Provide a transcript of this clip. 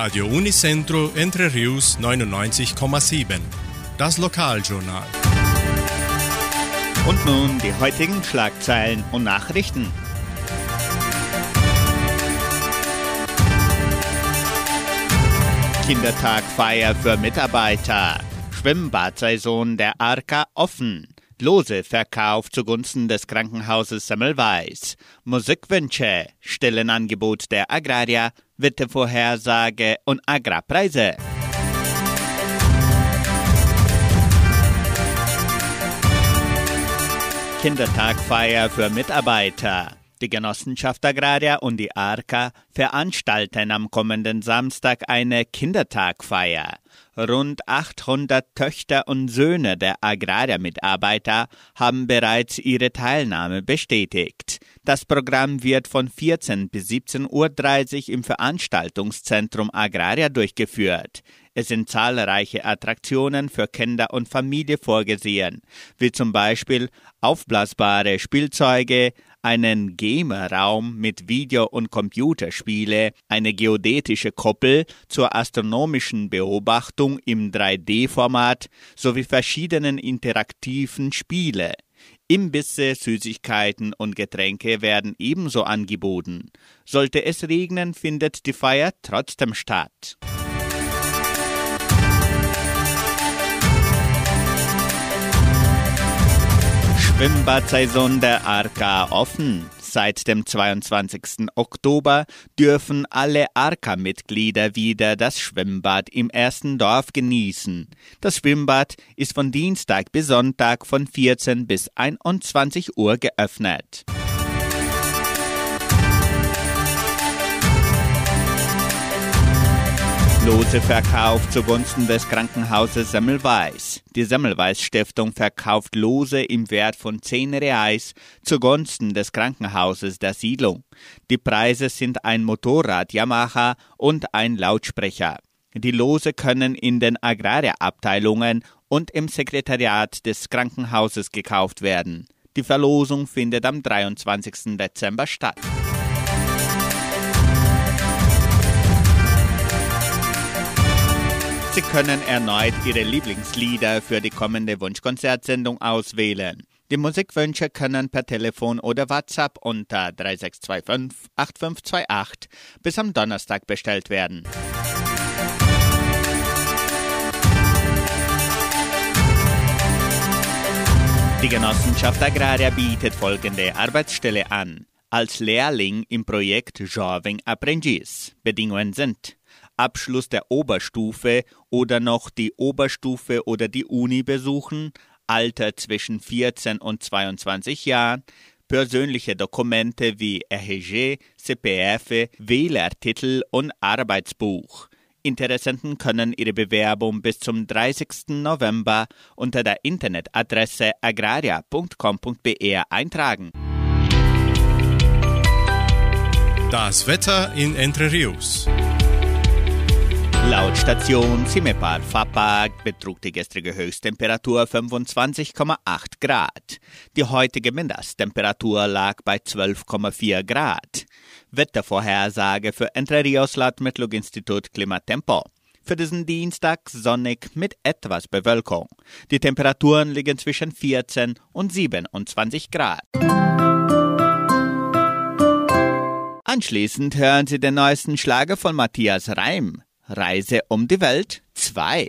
Radio Unicentro Entre Rius 99,7. Das Lokaljournal. Und nun die heutigen Schlagzeilen und Nachrichten. Kindertagfeier für Mitarbeiter. Schwimmbadsaison der Arka offen. Lose Verkauf zugunsten des Krankenhauses Semmelweis. Musikwünsche. Stellenangebot der Agraria. Wettervorhersage und Agrarpreise. Kindertagfeier für Mitarbeiter. Die Genossenschaft Agraria und die ARKA veranstalten am kommenden Samstag eine Kindertagfeier. Rund 800 Töchter und Söhne der Agraria-Mitarbeiter haben bereits ihre Teilnahme bestätigt. Das Programm wird von 14 bis 17.30 Uhr im Veranstaltungszentrum Agraria durchgeführt. Es sind zahlreiche Attraktionen für Kinder und Familie vorgesehen, wie zum Beispiel aufblasbare Spielzeuge, einen Gamer-Raum mit Video- und Computerspiele, eine geodätische Koppel zur astronomischen Beobachtung im 3D-Format sowie verschiedenen interaktiven Spiele. Imbisse, Süßigkeiten und Getränke werden ebenso angeboten. Sollte es regnen, findet die Feier trotzdem statt. Schwimmbadsaison der Arka offen. Seit dem 22. Oktober dürfen alle Arka-Mitglieder wieder das Schwimmbad im ersten Dorf genießen. Das Schwimmbad ist von Dienstag bis Sonntag von 14 bis 21 Uhr geöffnet. Lose Verkauf zugunsten des Krankenhauses Semmelweis. Die Semmelweis Stiftung verkauft Lose im Wert von 10 Reais zugunsten des Krankenhauses der Siedlung. Die Preise sind ein Motorrad Yamaha und ein Lautsprecher. Die Lose können in den Agrarabteilungen und im Sekretariat des Krankenhauses gekauft werden. Die Verlosung findet am 23. Dezember statt. Sie können erneut Ihre Lieblingslieder für die kommende Wunschkonzertsendung auswählen. Die Musikwünsche können per Telefon oder WhatsApp unter 3625 8528 bis am Donnerstag bestellt werden. Die Genossenschaft Agraria bietet folgende Arbeitsstelle an. Als Lehrling im Projekt Jovem Aprendiz. Bedingungen sind Abschluss der Oberstufe oder noch die Oberstufe oder die Uni besuchen, Alter zwischen 14 und 22 Jahren, persönliche Dokumente wie RG, CPF, Wählertitel und Arbeitsbuch. Interessenten können ihre Bewerbung bis zum 30. November unter der Internetadresse agraria.com.br eintragen. Das Wetter in Entre Rios. Laut Station Simepar Fapag betrug die gestrige Höchsttemperatur 25,8 Grad. Die heutige Mindesttemperatur lag bei 12,4 Grad. Wettervorhersage für Entre Rios laut Metlog-Institut Klimatempo. Für diesen Dienstag sonnig mit etwas Bewölkung. Die Temperaturen liegen zwischen 14 und 27 Grad. Anschließend hören Sie den neuesten Schlager von Matthias Reim. Reise um die Welt 2.